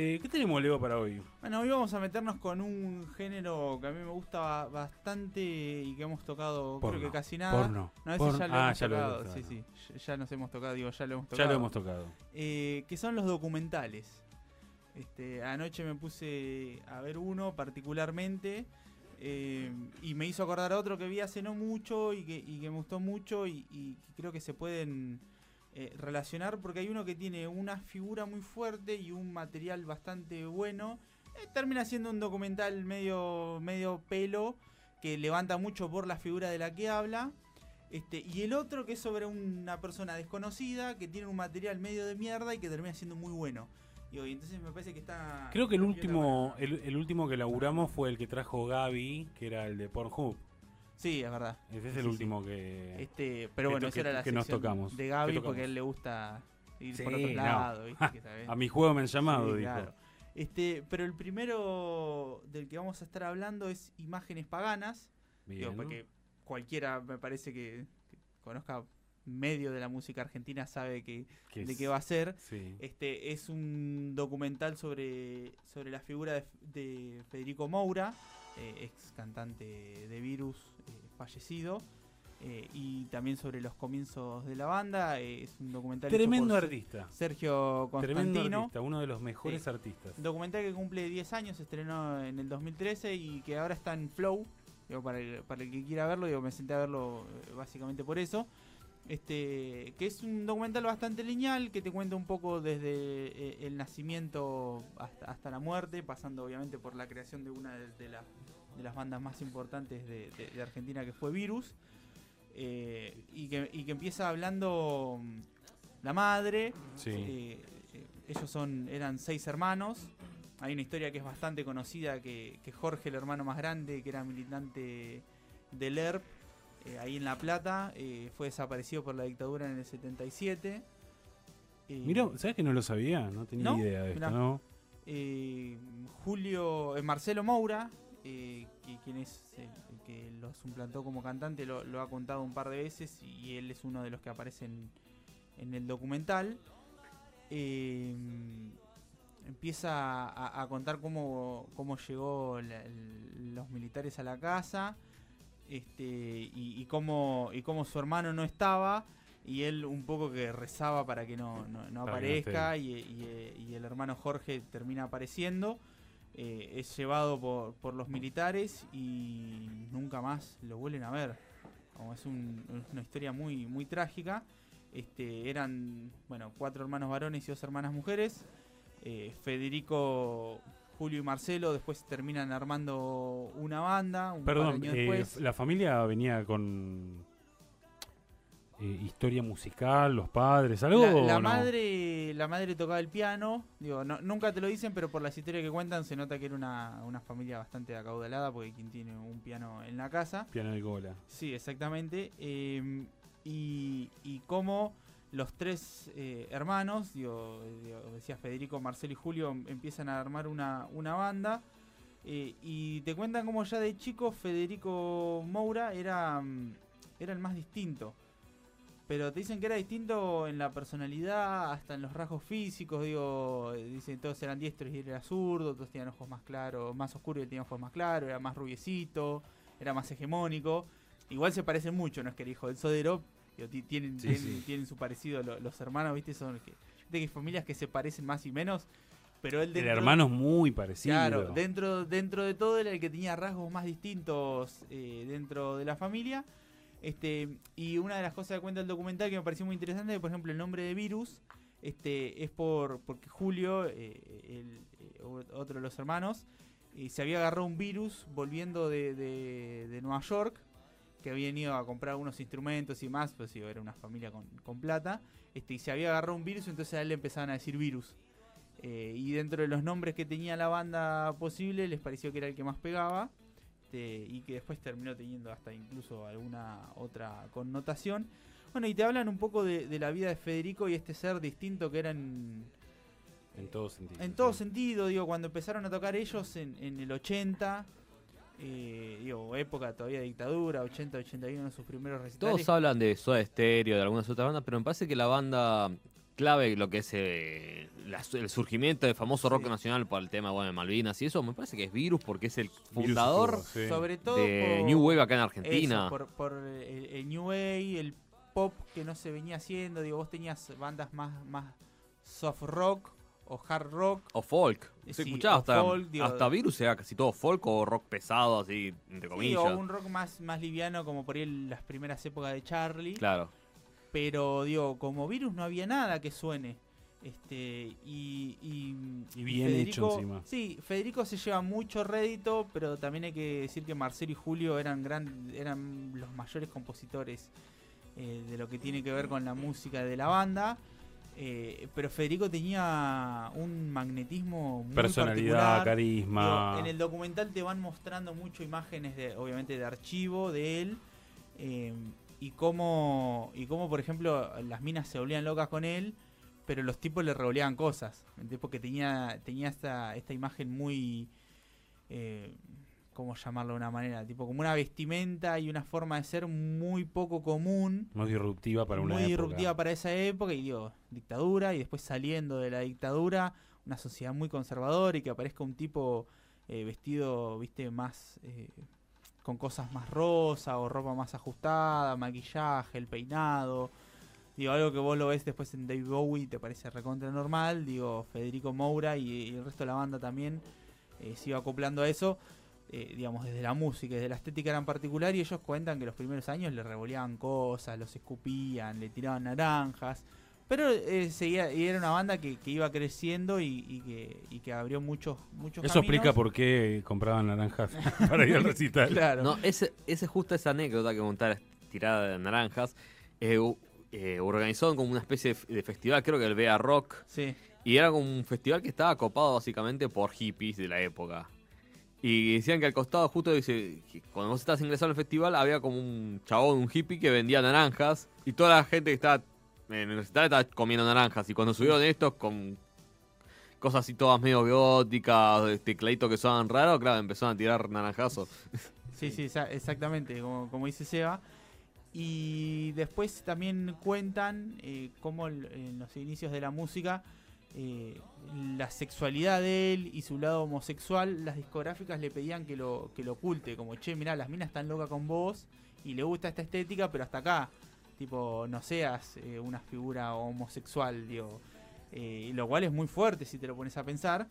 Eh, ¿Qué tenemos, Leo, para hoy? Bueno, hoy vamos a meternos con un género que a mí me gusta bastante y que hemos tocado creo que casi nada. Porno. No, ese ya lo ah, hemos tocado. sí, sí. Ya nos hemos tocado, digo, ya lo hemos tocado. Ya lo hemos tocado. Eh, que son los documentales. Este, anoche me puse a ver uno particularmente eh, y me hizo acordar a otro que vi hace no mucho y que, me gustó mucho y, y creo que se pueden eh, relacionar porque hay uno que tiene una figura muy fuerte y un material bastante bueno. Eh, termina siendo un documental medio, medio pelo que levanta mucho por la figura de la que habla. Este, y el otro que es sobre una persona desconocida que tiene un material medio de mierda y que termina siendo muy bueno. Y, entonces me parece que está. Creo que el último, el, el, último que laburamos fue el que trajo Gaby, que era el de Pornhub. Sí, es verdad. Ese es el último que. Este, pero bueno, esa era la que nos tocamos. De Gaby porque a él le gusta ir por otro lado. a mi juego me han llamado, dijo. Este, pero el primero del que vamos a estar hablando es Imágenes Paganas. Digo, porque cualquiera me parece que, conozca medio de la música argentina sabe que, de qué va a ser. Este es un documental sobre, sobre la figura de, de Federico Moura, eh, ex cantante de Virus, fallecido. Eh, y también sobre los comienzos de la banda. es un documental. Tremendo artista. Sergio Constantino. Tremendo artista, uno de los mejores artistas. Documental que cumple 10 años, se estrenó en el 2013 y que ahora está en Flow. para, el, para el que quiera verlo, digo, me senté a verlo básicamente por eso. Este, que es un documental bastante lineal que te cuenta un poco desde el nacimiento hasta, hasta la muerte, pasando obviamente por la creación de una de, las de las bandas más importantes de, Argentina que fue Virus. Eh, y, que, empieza hablando mm, la madre. Eh, eh, ellos son eran seis hermanos. Hay una historia que es bastante conocida que, Jorge, el hermano más grande, que era militante del ERP, ahí en La Plata, fue desaparecido por la dictadura en el 77. Mira, ¿sabes que no lo sabía? No tenía idea de esto, ¿no? Julio, Marcelo Moura, eh, que, quien es el, que lo suplantó como cantante, lo, ha contado un par de veces y él es uno de los que aparecen en, el documental. Eh, empieza a, contar cómo, cómo llegó los militares a la casa este, y, cómo, y cómo su hermano no estaba y él un poco que rezaba para que no, aparezca y, y, el hermano Jorge termina apareciendo eh, es llevado por, por, los militares y nunca más lo vuelven a ver. Como es, una historia muy, muy trágica. Este, eran bueno, cuatro hermanos varones y dos hermanas mujeres. Eh, Federico, Julio y Marcelo después terminan armando una banda. Un Perdón, eh, la familia venía con eh, historia musical, los padres, algo. La, madre, la madre tocaba el piano. Digo, nunca te lo dicen, pero por las historias que cuentan se nota que era una, familia bastante acaudalada, porque quien tiene un piano en la casa. Piano de cola. Sí, exactamente. Em, y, y cómo los tres eh, hermanos, digo, decía Federico, Marcelo y Julio, empiezan a armar una, una banda. Eh, y te cuentan cómo ya de chico Federico Moura era, mm, era el más distinto pero te dicen que era distinto en la personalidad, hasta en los rasgos físicos, digo, dicen todos eran diestros y él era zurdo, todos tenían ojos más claros, más oscuros y él tenía ojos más claros, era más rubiecito, era más hegemónico. Igual se parecen mucho, no es que el hijo del Sodero, tienen, tienen, su parecido los hermanos, ¿viste? Son que, de que familias que se parecen más y menos, pero él dentro, hermanos muy parecidos. Claro, dentro, dentro de todo era el que tenía rasgos más distintos eh, dentro de la familia. Este, y una de las cosas que cuenta el documental que me pareció muy interesante, por ejemplo, el nombre de virus, este, es por porque Julio, eh, el, eh, otro de los hermanos, eh, se había agarrado un virus volviendo de, de, Nueva York, que habían ido a comprar unos instrumentos y más, pues era una familia con, con, plata, este, y se había agarrado un virus, entonces a él le empezaban a decir virus. y dentro de los nombres que tenía la banda posible, les pareció que era el que más pegaba. Este, y que después terminó teniendo hasta incluso alguna otra connotación. Bueno, y te hablan un poco de, la vida de Federico y este ser distinto que era en... En todo sentido. En todo sentido, digo, cuando empezaron a tocar ellos en, el 80, eh, digo, época todavía de dictadura, 80, 81, sus primeros recitales. Todos hablan de Soda Stereo, de algunas otras bandas, pero me parece que la banda clave lo que es eh, la- el surgimiento del famoso rock Sí. nacional por el tema bueno, de Malvinas y eso, me parece que es Virus porque es el fundador sí. Sobre todo de por- New Wave acá en Argentina. Eso, por, por el, el New Wave, el pop que no se venía haciendo. Digo, vos tenías bandas más, más soft rock o hard rock. O folk. Se Sí, escuchaba hasta, folk, digo- hasta Virus era casi todo folk o rock pesado, así, entre Sí, comillas. o un rock más, más liviano como por ahí en las primeras épocas de Charlie. Claro. Pero digo, como virus no había nada que suene. Este, y, y, Y bien hecho encima. Sí, Federico se lleva mucho rédito, pero también hay que decir que Marcelo y Julio eran, gran, eran los mayores compositores eh, de lo que tiene que ver con la música de la banda. Eh, pero Federico tenía un magnetismo muy Personalidad, particular. carisma. Digo, en el documental te van mostrando mucho imágenes de, obviamente, de archivo de él. eh, y cómo, y cómo, por ejemplo, las minas se volvían locas con él, pero los tipos le revoleaban cosas. ¿entendés? Porque tenía, tenía esta, esta imagen muy. Eh, ¿Cómo llamarlo de una manera? Tipo, como una vestimenta y una forma de ser muy poco común Muy disruptiva para una muy época. disruptiva para esa época y digo, dictadura y después saliendo de la dictadura, una sociedad muy conservadora y que aparezca un tipo eh, vestido, viste, más eh, con cosas más rosa o ropa más ajustada, maquillaje, el peinado. Digo, algo que vos lo ves después en David Bowie y te parece recontra normal. Digo, Federico Moura y, y el resto de la banda también eh, se iba acoplando a eso. eh, digamos, desde la música, desde la estética era en particular, y ellos cuentan que los primeros años le revoleaban cosas, los escupían, le tiraban naranjas, pero eh, seguía, y era una banda que, que iba creciendo y, y que, y que abrió muchos, muchos Eso explica por qué compraban naranjas para ir al recital. Claro. No, ese, ese justo esa anécdota que contar tirada de naranjas. eh, eh, organizaron como una especie de, f- de festival, creo que el Bea Rock. Sí, Y era como un festival que estaba copado básicamente por hippies de la época. Y decían que al costado, justo dice, cuando vos estabas ingresando al festival, había como un chabón, un hippie que vendía naranjas. Y toda la gente que estaba en el recital estaba comiendo naranjas. Y cuando subieron estos con cosas así todas medio góticas, tecladitos que sonaban raros, claro, empezaron a tirar naranjazos. sí, sí, exa- exactamente, como, dice Seba. Y después también cuentan eh, cómo en los inicios de la música eh, la sexualidad de él y su lado homosexual, las discográficas le pedían que lo, que lo oculte, como che, mirá, las minas están locas con vos y le gusta esta estética, pero hasta acá, tipo, no seas eh, una figura homosexual, digo, Eh, lo cual es muy fuerte si te lo pones a pensar.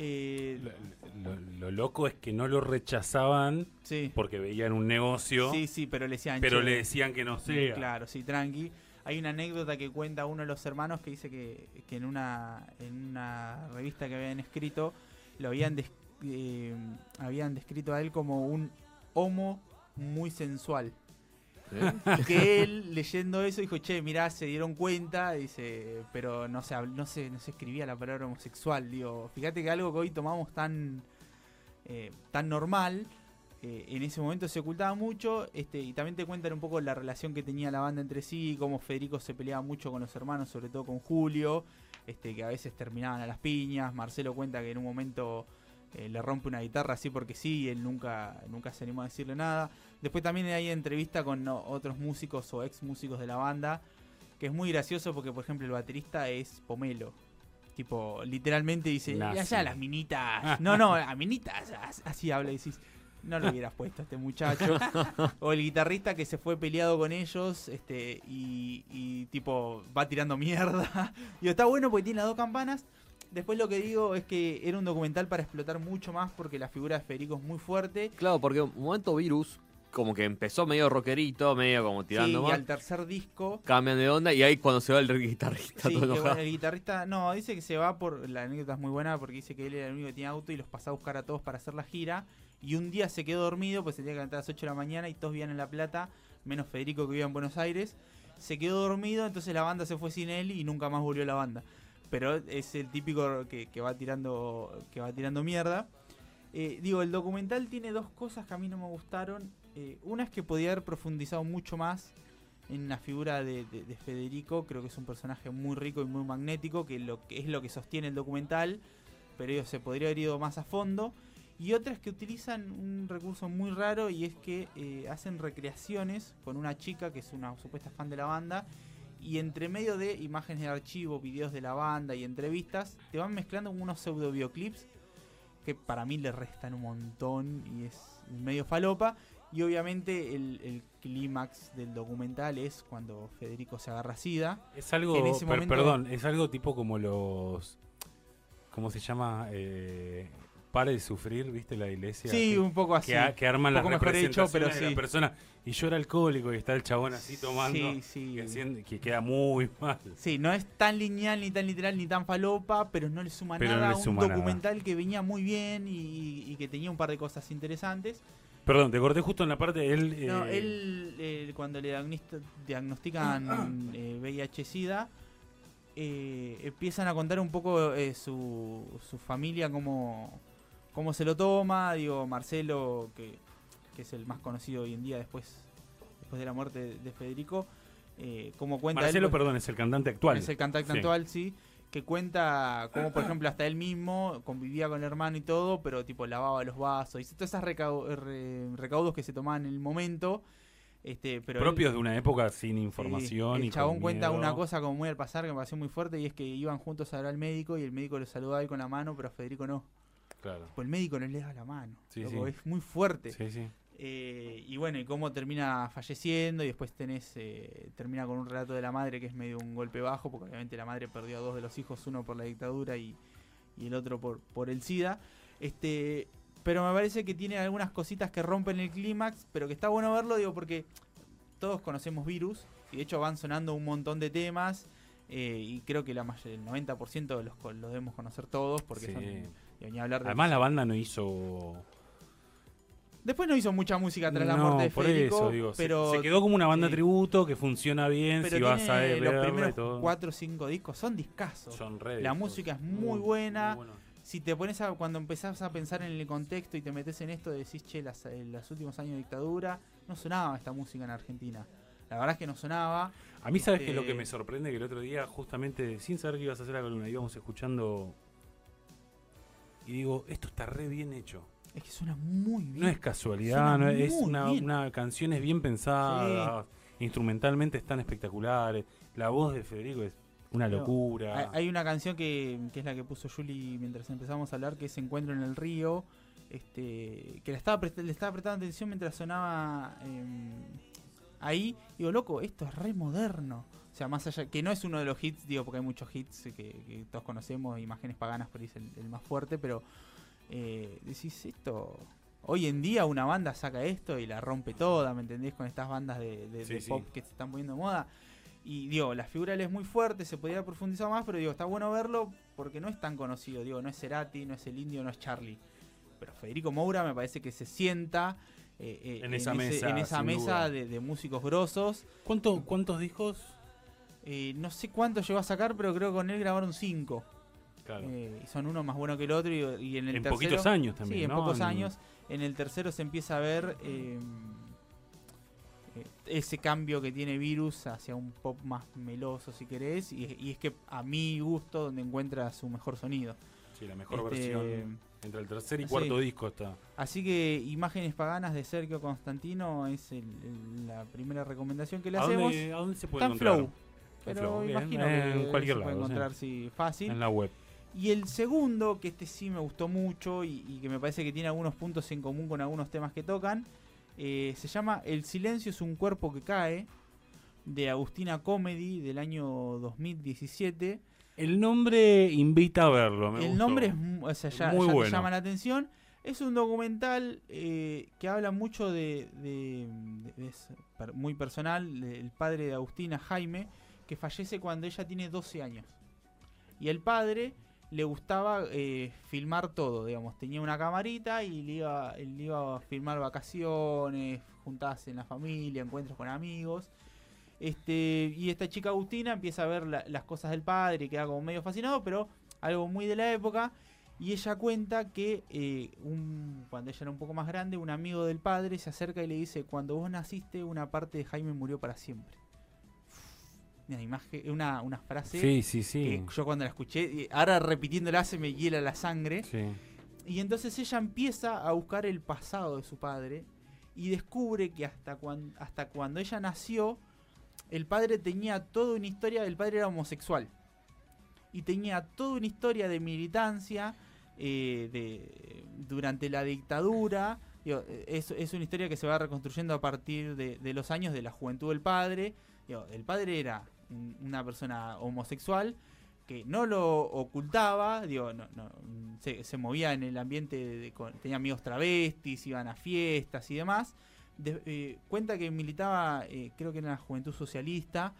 Eh, Lo, lo- lo loco es que no lo rechazaban sí, porque veían un negocio, sí, sí, pero le decían pero "Che, le decían que no sea. claro, sí, tranqui. Hay una anécdota que cuenta uno de los hermanos que dice que, que en, una, en una revista que habían escrito, lo habían, des- eh, habían descrito a él como un homo muy sensual. Y que él leyendo eso dijo, che, mirá, se dieron cuenta, dice, pero no se, no se, no se escribía la palabra homosexual. Digo, fíjate que algo que hoy tomamos tan, eh, tan normal, eh, en ese momento se ocultaba mucho, este, y también te cuentan un poco la relación que tenía la banda entre sí, cómo Federico se peleaba mucho con los hermanos, sobre todo con Julio, este, que a veces terminaban a las piñas, Marcelo cuenta que en un momento eh, le rompe una guitarra así porque sí, y él nunca, nunca se animó a decirle nada. Después también hay entrevista con otros músicos o ex músicos de la banda, que es muy gracioso porque, por ejemplo, el baterista es Pomelo. Tipo, literalmente dice, Nazi. allá las minitas. No, no, las minitas. as- Así habla y decís, no lo hubieras puesto a este muchacho. o el guitarrista que se fue peleado con ellos este y, y tipo va tirando mierda. y está bueno porque tiene las dos campanas. Después lo que digo es que era un documental para explotar mucho más porque la figura de Federico es muy fuerte. Claro, porque un momento Virus, como que empezó medio rockerito, medio como Sí, tirando y más. al tercer disco Cambian de onda y ahí cuando se va el guitarrista Sí, todo que bueno, el guitarrista, no, dice que se va por, la anécdota es muy buena porque dice que él era el único que tenía auto y los pasaba a buscar a todos para hacer la gira. Y un día se quedó dormido, pues se tenía que levantar a las 8 de la mañana y todos vivían en La Plata, menos Federico que vivía en Buenos Aires. Se quedó dormido, entonces la banda se fue sin él y nunca más volvió la banda. Pero es el típico que, va tirando que va tirando mierda. Eh, digo, el documental tiene dos cosas que a mí no me gustaron. Eh, una es que podía haber profundizado mucho más en la figura de, de- de Federico. Creo que es un personaje muy rico y muy magnético, que, lo, que es lo que sostiene el documental. Pero digo, se podría haber ido más a fondo. Y otra es que utilizan un recurso muy raro y es que eh, hacen recreaciones con una chica que es una supuesta fan de la banda y entre medio de imágenes de archivo, videos de la banda y entrevistas, te van mezclando unos pseudo videoclips que para mí le restan un montón y es medio falopa. Y obviamente el, el clímax del documental es cuando Federico se agarra sida. Es algo, En ese per- momento- perdón, es algo tipo como los, ¿cómo se llama? Eh, Pare de sufrir, ¿viste? La iglesia. Sí, que, un poco así. que, que arman Un las mejor hecho, representaciones pero de la persona. Y yo era alcohólico y está el chabón así tomando. Sí, sí. Que, queda muy mal. Sí, no es tan lineal, ni tan literal, ni tan falopa, pero no le suma Pero no nada le a un suma nada. documental que venía muy bien y, y que tenía un par de cosas interesantes. Perdón, te corté justo en la parte. Él, No, eh, él, eh, cuando le diagnostican eh, VIH-Sida, empiezan a contar un poco su, su familia, cómo, cómo se lo toma. Digo, Marcelo, que, que es el más conocido hoy en día después, después de la muerte de, de Federico, eh, cómo cuenta él, Marcelo, pues, perdón, es el cantante actual. es el cantante Sí. actual, sí. Que cuenta cómo, por ejemplo, hasta él mismo convivía con el hermano y todo, pero tipo lavaba los vasos y todas esas recau- re- recaudos que se tomaban en el momento. Este, pero él- propios de una época sin sí, información. el y chabón cuenta miedo. una cosa como muy al pasar que me pareció muy fuerte y es que iban juntos a ver al médico y el médico lo saludaba a él con la mano, pero Federico no. Claro. El médico no le da la mano. Sí, loco, sí. Es muy fuerte. Sí, sí. Eh, y bueno, y cómo termina falleciendo y después tenés, eh, termina con un relato de la madre que es medio un golpe bajo, porque obviamente la madre perdió a dos de los hijos, uno por la dictadura y, y el otro por, por el SIDA. Este, pero me parece que tiene algunas cositas que rompen el clímax, pero que está bueno verlo, digo, porque todos conocemos virus y de hecho van sonando un montón de temas. eh, y creo que la may- el 90% de los, los debemos conocer todos porque Sí. son, ni hablar de Además, la banda no hizo. Después no hizo mucha música tras la No, muerte de por Federico, eso, digo, se- pero se, quedó como una banda sí. tributo que funciona bien Pero si vas a verla los primeros todo. cuatro o cinco discos son discazos. Son re La discos. música es muy buena. Si te pones a, cuando empezás a pensar en el contexto y te metes en esto, decís, che, las, eh, los últimos años de dictadura, no sonaba esta música en Argentina. La verdad es que no sonaba. A mí, ¿sabes Este- lo que me sorprende? Que el otro día, justamente, sin saber que ibas a hacer la columna, íbamos escuchando. Y digo, esto está re bien hecho. Es que suena muy bien. No es casualidad, no es, es una, bien. una canciones bien pensadas, instrumentalmente están espectaculares. La voz de Federico es una Pero locura. Hay, una canción que, que es la que puso Julie mientras empezamos a hablar, que es Encuentro en el Río, este, que le estaba, le estaba prestando atención mientras sonaba em, ahí. Digo, loco, esto es re moderno. O sea, más allá, que no es uno de los hits, digo, porque hay muchos hits que, que todos conocemos, Imágenes Paganas por ahí es el, el más fuerte, pero eh, decís esto... Hoy en día una banda saca esto y la rompe toda, ¿me entendés? Con estas bandas de, de- Sí, de sí. pop que se están poniendo de moda. Y digo, la figura es muy fuerte, se podría profundizar más, pero digo, está bueno verlo porque no es tan conocido. Digo, no es Cerati, no es el indio, no es Charlie. Pero Federico Moura me parece que se sienta eh, eh, En esa ese- mesa, en esa mesa de músicos grosos. ¿Cuánto- ¿Cuántos discos? Eh, no sé cuánto llegó a sacar, pero creo que con él grabaron cinco. Claro. Eh, y son uno más bueno que el otro. Y, y en el en tercero, poquitos años también. Sí, en ¿no? pocos años. En el tercero se empieza a ver eh, eh, ese cambio que tiene Virus hacia un pop más meloso, si querés. Y, y es que a mi gusto, donde encuentra su mejor sonido. Sí, la mejor Este, versión. Entre el tercer y sí. cuarto disco está. Así que Imágenes Paganas de Sergio Constantino es el- el- la primera recomendación que le ¿A hacemos. dónde, ¿A dónde se puede Está en? Flow. En Pero Flow, bien, imagino en que cualquier se puede lado, encontrar sí, fácil. En la web. Y el segundo, que este sí me gustó mucho y, y que me parece que tiene algunos puntos en común con algunos temas que tocan, eh, se llama El silencio es un cuerpo que cae, de Agustina Comedy del año 2017. El nombre invita a verlo. me el gustó. nombre es o sea, ya, Muy ya te bueno. llama la atención. Es un documental eh, que habla mucho de, de- de- es muy personal, del padre de Agustina, Jaime, fallece cuando ella tiene 12 años. Y el padre le gustaba eh, filmar todo, digamos, tenía una camarita y le iba, él iba a filmar vacaciones, juntadas en la familia, encuentros con amigos. Este, y esta chica Agustina empieza a ver la- las cosas del padre queda como medio fascinado, pero algo muy de la época. Y ella cuenta que eh, un- cuando ella era un poco más grande, un amigo del padre se acerca y le dice, cuando vos naciste, una parte de Jaime murió para siempre. Una, imagen, una, una frase Sí, sí, que yo cuando la escuché, ahora repitiéndola se me hiela la sangre. Y entonces ella empieza a buscar el pasado de su padre y descubre que hasta, cuan- hasta cuando ella nació, el padre tenía toda una historia, el padre era homosexual. Y tenía toda una historia de militancia eh, de, durante la dictadura. Digo, es, es una historia que se va reconstruyendo a partir de, de los años de la juventud del padre. El padre era un- una persona homosexual que no lo ocultaba, digo, no, no, se, movía en el ambiente, de- de- tenía amigos travestis, iban a fiestas y demás. De- eh, cuenta que militaba, eh, creo que en la juventud socialista,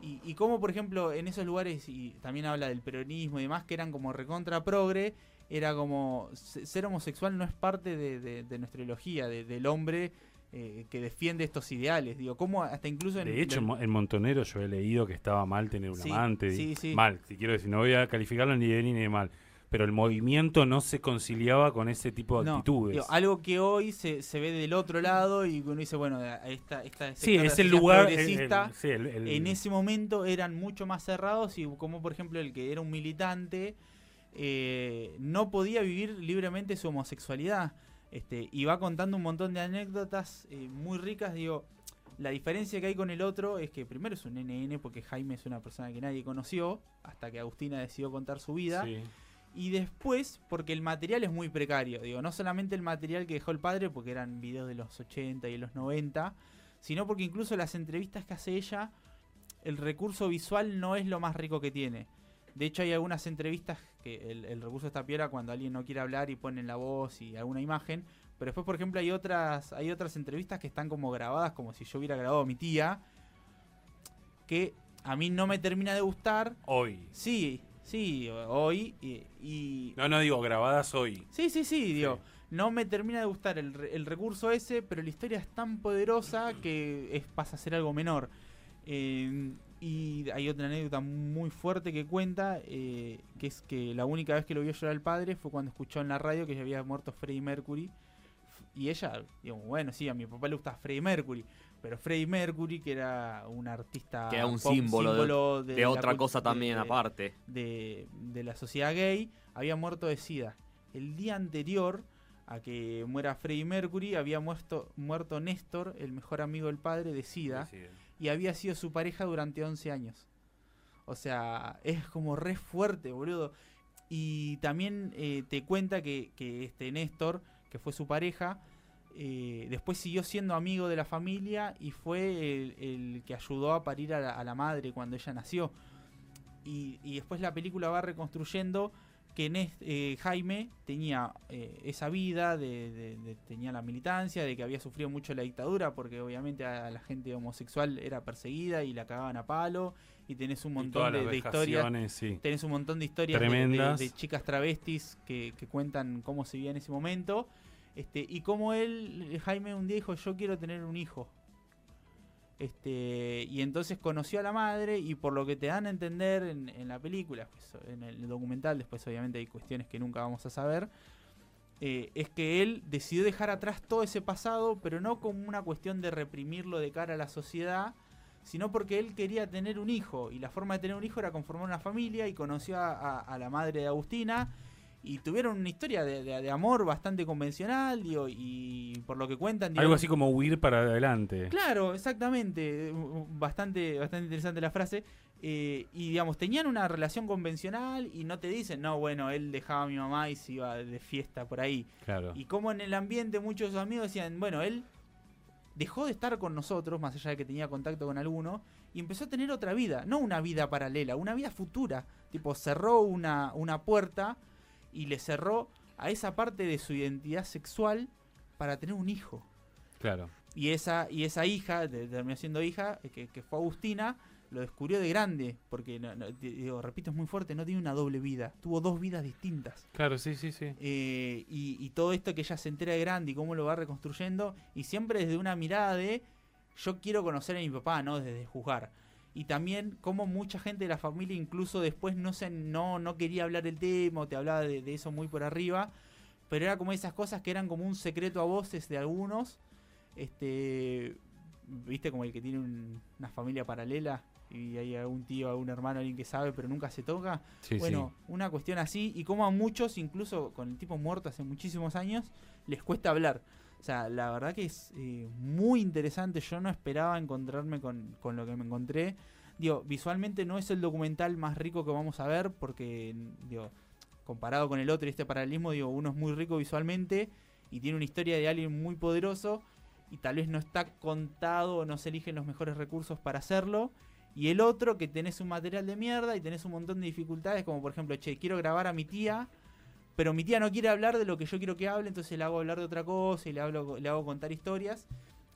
y, cómo, por ejemplo, en esos lugares, y también habla del peronismo y demás, que eran como recontra progre, era como se- ser homosexual no es parte de, de- de nuestra ideología, de- del hombre eh, que defiende estos ideales. Digo, cómo hasta incluso en De hecho, Mo- en Montonero yo he leído que estaba mal tener un Sí, amante. sí, sí. Mal, si quiero decir, no voy a calificarlo ni de bien ni de mal. Pero el movimiento no se conciliaba con ese tipo de No, actitudes. digo, algo que hoy se, se ve del otro lado y uno dice, bueno, esta, esta sí, es el lugar. el- el- en ese momento eran mucho más cerrados y como por ejemplo el que era un militante eh, no podía vivir libremente su homosexualidad este, y va contando un montón de anécdotas eh, muy ricas digo la diferencia que hay con el otro es que primero es un NN porque Jaime es una persona que nadie conoció hasta que Agustina decidió contar su vida sí. y después, porque el material es muy precario, digo, no solamente el material que dejó el padre, porque eran videos de los 80 y los 90, sino porque incluso las entrevistas que hace ella, el recurso visual no es lo más rico que tiene. De hecho, hay algunas entrevistas que el, el recurso está piola cuando alguien no quiere hablar y ponen la voz y alguna imagen. Pero después, por ejemplo, hay otras, hay otras entrevistas que están como grabadas como si yo hubiera grabado a mi tía. Que a mí no me termina de gustar. Hoy. Sí, sí, hoy. Y, y- No, no digo grabadas hoy. Sí, sí, sí, digo. No me termina de gustar el, el recurso ese, pero la historia es tan poderosa que es, pasa a ser algo menor. Eh, y hay otra anécdota muy fuerte que cuenta, eh, que es que la única vez que lo vio llorar el padre fue cuando escuchó en la radio que ya había muerto Freddie Mercury. Y ella, digo, bueno, sí, a mi papá le gusta Freddie Mercury, pero Freddie Mercury, que era un artista... Que era un pop, símbolo de, otra cosa también de- aparte. de, de la sociedad gay había muerto de SIDA. El día anterior a que muera Freddie Mercury había muerto, muerto Néstor, el mejor amigo del padre, de SIDA, Sí, sí. Y había sido su pareja durante 11 años. O sea, es como re fuerte, boludo. Y también eh, te cuenta que, que este Néstor, que fue su pareja, eh, después siguió siendo amigo de la familia y fue el, que ayudó a parir a la, madre cuando ella nació. Y después la película va reconstruyendo que Nes- eh, Jaime tenía eh, esa vida, de, de- de- tenía la militancia, de que había sufrido mucho la dictadura, porque obviamente a la gente homosexual era perseguida y la cagaban a palo, y tenés un montón de, historias sí. tenés un montón de historias de- de- Tremendas. De, chicas travestis que, que cuentan cómo se vivía en ese momento. Este, y cómo él, Jaime, un día dijo, yo quiero tener un hijo. Este, y entonces conoció a la madre y por lo que te dan a entender en, la película, pues, en el documental, después obviamente hay cuestiones que nunca vamos a saber, eh, es que él decidió dejar atrás todo ese pasado, pero no como una cuestión de reprimirlo de cara a la sociedad, sino porque él quería tener un hijo y la forma de tener un hijo era conformar una familia y conoció a la madre de Agustina y tuvieron una historia de, de- de amor bastante convencional digo, y por lo que cuentan... Algo así como huir para adelante. Claro, exactamente. Bastante, bastante interesante la frase. Eh, y digamos, tenían una relación convencional y no te dicen, no, bueno, él dejaba a mi mamá y se iba de fiesta por ahí. Claro. Y como en el ambiente muchos de sus amigos decían, bueno, él dejó de estar con nosotros, más allá de que tenía contacto con alguno, y empezó a tener otra vida, no una vida paralela, una vida futura. Tipo, cerró una, una puerta y le cerró a esa parte de su identidad sexual para tener un hijo. Claro. Y esa, y esa hija, terminó siendo hija, eh, que, que fue Agustina, lo descubrió de grande, porque, no- no, di- digo, repito, es muy fuerte, no tiene una doble vida, tuvo dos vidas distintas. Claro, sí, sí, sí. Eh, y, y todo esto que ella se entera de grande y cómo lo va reconstruyendo, y siempre desde una mirada de yo quiero conocer a mi papá, no desde juzgar. Y también cómo mucha gente de la familia incluso después no se no, no quería hablar del tema, o te hablaba de, de eso muy por arriba, pero era como esas cosas que eran como un secreto a voces de algunos. Este, viste como el que tiene un- una familia paralela y hay algún tío, algún hermano, alguien que sabe, pero nunca se toca. Sí, Bueno, una cuestión así, y como a muchos, incluso con el tipo muerto hace muchísimos años, les cuesta hablar. Sea, la verdad que es eh, muy interesante. Yo no esperaba encontrarme con, con lo que me encontré. Digo, visualmente no es el documental más rico que vamos a ver, porque, digo, comparado con el otro y este paralelismo, digo, uno es muy rico visualmente y tiene una historia de alguien muy poderoso y tal vez no está contado o no se eligen los mejores recursos para hacerlo. Y el otro que tenés un material de mierda y tenés un montón de dificultades, como por ejemplo, che, quiero grabar a mi tía, pero mi tía no quiere hablar de lo que yo quiero que hable, entonces le hago hablar de otra cosa y le, hablo, le hago contar historias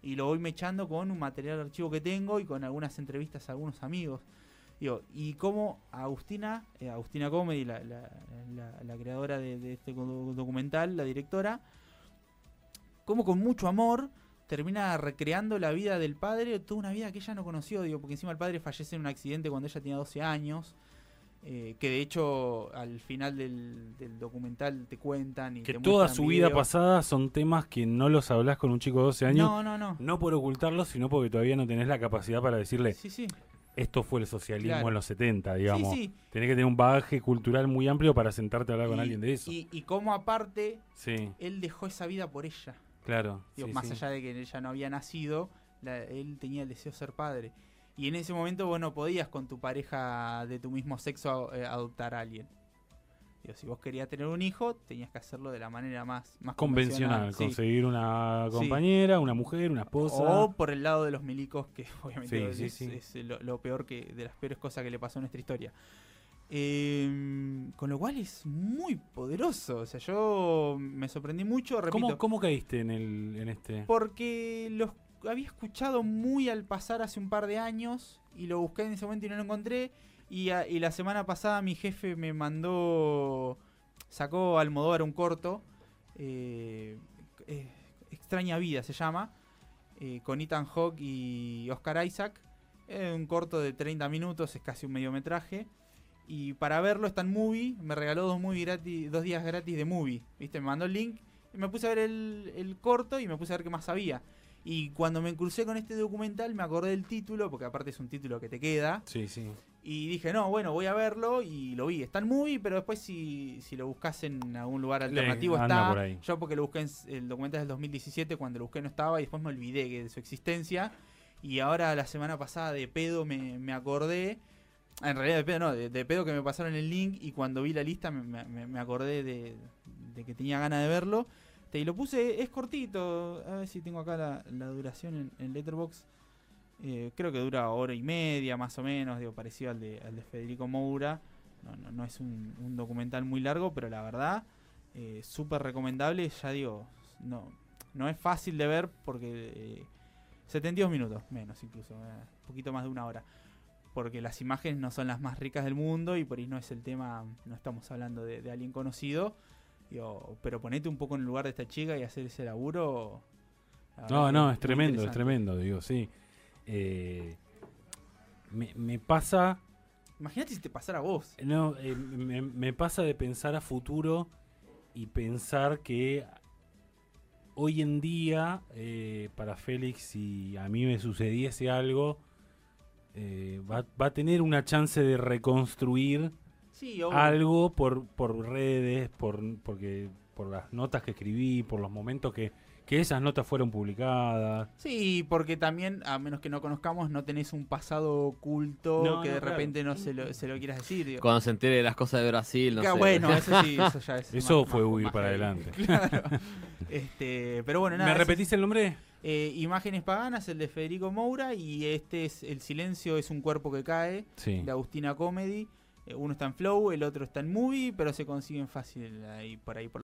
y lo voy mechando con un material de archivo que tengo y con algunas entrevistas a algunos amigos. Digo, y como Agustina, eh, Agustina Comedy, la, la, la, creadora de, de, este documental, la directora, como con mucho amor termina recreando la vida del padre, toda una vida que ella no conoció, digo, porque encima el padre fallece en un accidente cuando ella tenía 12 años. Eh, que de hecho al final del, documental te cuentan y que toda su vida pasada son temas que no los hablas con un chico de 12 años no no no. no por ocultarlos sino porque todavía no tenés la capacidad para decirle sí, sí. esto fue el socialismo en los 70 digamos. sí, tenés que tener un bagaje cultural muy amplio para sentarte a hablar con alguien de eso. y, y cómo aparte él dejó esa vida por ella. Claro. Más allá de que ella no había nacido él tenía el deseo de ser padre y en ese momento vos no podías con tu pareja de tu mismo sexo eh, adoptar a alguien. Digo, si vos querías tener un hijo, tenías que hacerlo de la manera más, más convencional. Conseguir una compañera, una mujer, una esposa. O por el lado de los milicos, que obviamente es, lo, peor que, de las peores cosas que le pasó a nuestra historia. Em, con lo cual es muy poderoso. O sea, yo me sorprendí mucho. Repito, ¿Cómo, ¿Cómo, caíste en, el, en este? Porque los había escuchado muy al pasar hace un par de años y lo busqué en ese momento y no lo encontré. Y, la semana pasada mi jefe me mandó, sacó Almodóvar un corto, eh, eh, Extraña Vida se llama, eh, con Ethan Hawke y Oscar Isaac. Un corto de 30 minutos, es casi un mediometraje. Y para verlo está en Movie, me regaló dos, movie gratis, dos días gratis de Movie. ¿Viste? Me mandó el link y me puse a ver el, el corto y me puse a ver qué más sabía. Y cuando me crucé con este documental me acordé del título, porque aparte es un título que te queda. Sí, sí. Y dije, no, bueno, voy a verlo y lo vi. Está en movie, pero después si, si lo buscas en algún lugar alternativo está. Yo porque lo busqué en el documental del 2017, cuando lo busqué no estaba y después me olvidé de su existencia. Y ahora la semana pasada de pedo me, me acordé. En realidad de pedo no, de, pedo que me pasaron el link y cuando vi la lista me, me, me acordé de, de que tenía ganas de verlo. Y lo puse, es cortito, a ver si tengo acá la, duración en, Letterbox. Eh, creo que dura hora y media más o menos, digo, parecido al de, al de Federico Moura. No, no, es un, documental muy largo, pero la verdad, eh, súper recomendable. Ya digo, no, no es fácil de ver porque 72 eh, minutos, menos incluso, un poquito más de una hora. Porque las imágenes no son las más ricas del mundo y por ahí no es el tema, no estamos hablando de alguien conocido pero ponete un poco en el lugar de esta chica y hacer ese laburo. No, no, es tremendo, es tremendo, digo, sí. Eh, me, pasa. Imagínate si te pasara a vos. No, eh, me, pasa de pensar a futuro y pensar que hoy en día, eh, para Félix, si a mí me sucediese algo, va, va, a tener una chance de reconstruir algo por, por redes, por, porque, por las notas que escribí, por los momentos que, que esas notas fueron publicadas. Sí, porque también, a menos que no conozcamos, no tenés un pasado oculto que de repente no se lo, se lo quieras decir. Cuando se entere de las cosas de Brasil, no sé. Bueno, eso sí, eso ya es. Eso fue huir para adelante. Claro. este, pero bueno, nada. ¿Me repetís el nombre? Eh, Imágenes Paganas, el de Federico Moura, y este es El Silencio es un cuerpo que cae, de Agustina Comedy. Uno está en Flow, el otro está en Movie, pero se consiguen fácil ahí por ahí por